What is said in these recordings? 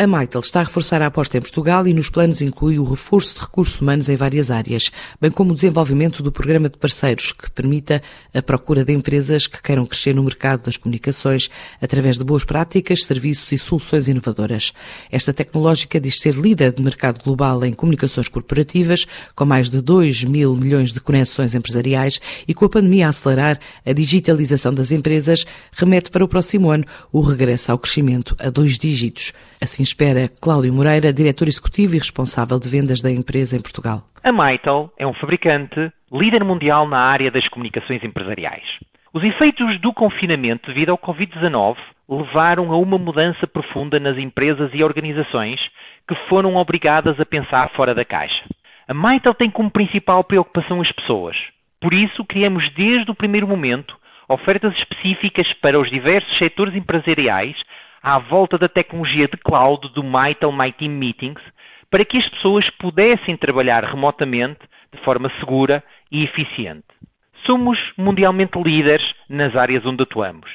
A Maitel está a reforçar a aposta em Portugal e nos planos inclui o reforço de recursos humanos em várias áreas, bem como o desenvolvimento do programa de parceiros que permita a procura de empresas que queiram crescer no mercado das comunicações através de boas práticas, serviços e soluções inovadoras. Esta tecnológica diz ser líder de mercado global em comunicações corporativas, com mais de 2 mil milhões de conexões empresariais e com a pandemia a acelerar a digitalização das empresas, remete para o próximo ano o regresso ao crescimento a dois dígitos. Assim espera Cláudio Moreira, diretor executivo e responsável de vendas da empresa em Portugal. A Mitel é um fabricante líder mundial na área das comunicações empresariais. Os efeitos do confinamento devido ao Covid-19 levaram a uma mudança profunda nas empresas e organizações que foram obrigadas a pensar fora da caixa. A Mitel tem como principal preocupação as pessoas. Por isso, criamos desde o primeiro momento ofertas específicas para os diversos setores empresariais à volta da tecnologia de cloud do Mitel My Team Meetings para que as pessoas pudessem trabalhar remotamente de forma segura e eficiente. Somos mundialmente líderes nas áreas onde atuamos.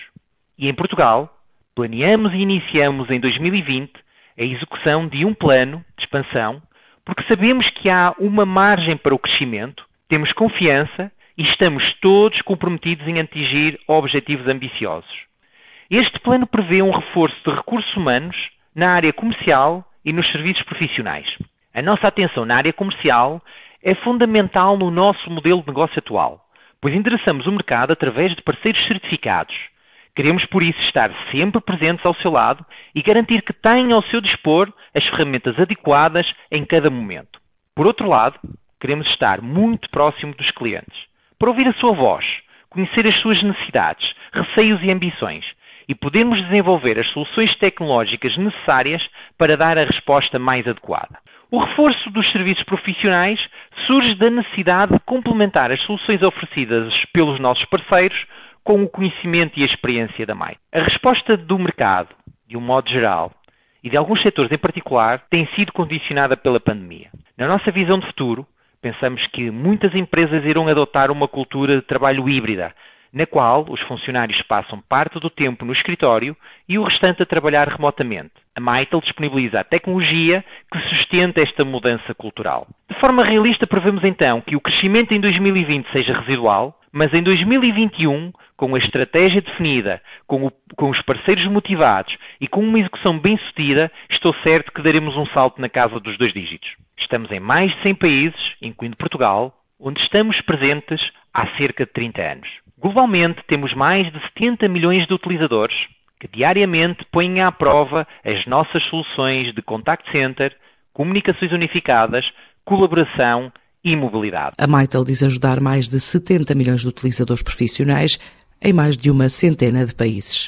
E em Portugal, planeamos e iniciamos em 2020 a execução de um plano de expansão, porque sabemos que há uma margem para o crescimento, temos confiança e estamos todos comprometidos em atingir objetivos ambiciosos. Este plano prevê um reforço de recursos humanos na área comercial e nos serviços profissionais. A nossa atenção na área comercial é fundamental no nosso modelo de negócio atual, pois endereçamos o mercado através de parceiros certificados. Queremos, por isso, estar sempre presentes ao seu lado e garantir que tenha ao seu dispor as ferramentas adequadas em cada momento. Por outro lado, queremos estar muito próximo dos clientes, para ouvir a sua voz, conhecer as suas necessidades, receios e ambições e podemos desenvolver as soluções tecnológicas necessárias para dar a resposta mais adequada. O reforço dos serviços profissionais surge da necessidade de complementar as soluções oferecidas pelos nossos parceiros com o conhecimento e a experiência da MAI. A resposta do mercado, de um modo geral, e de alguns setores em particular, tem sido condicionada pela pandemia. Na nossa visão de futuro, pensamos que muitas empresas irão adotar uma cultura de trabalho híbrida, na qual os funcionários passam parte do tempo no escritório e o restante a trabalhar remotamente. A Mitel disponibiliza a tecnologia que sustenta esta mudança cultural. De forma realista, prevemos então que o crescimento em 2020 seja residual, mas em 2021, com a estratégia definida, com, o, com os parceiros motivados e com uma execução bem sucedida, estou certo que daremos um salto na casa dos dois dígitos. Estamos em mais de 100 países, incluindo Portugal, onde estamos presentes há cerca de 30 anos. Globalmente, temos mais de 70 milhões de utilizadores que diariamente põem à prova as nossas soluções de contact center, comunicações unificadas, colaboração e mobilidade. A Mitel diz ajudar mais de 70 milhões de utilizadores profissionais em mais de uma centena de países.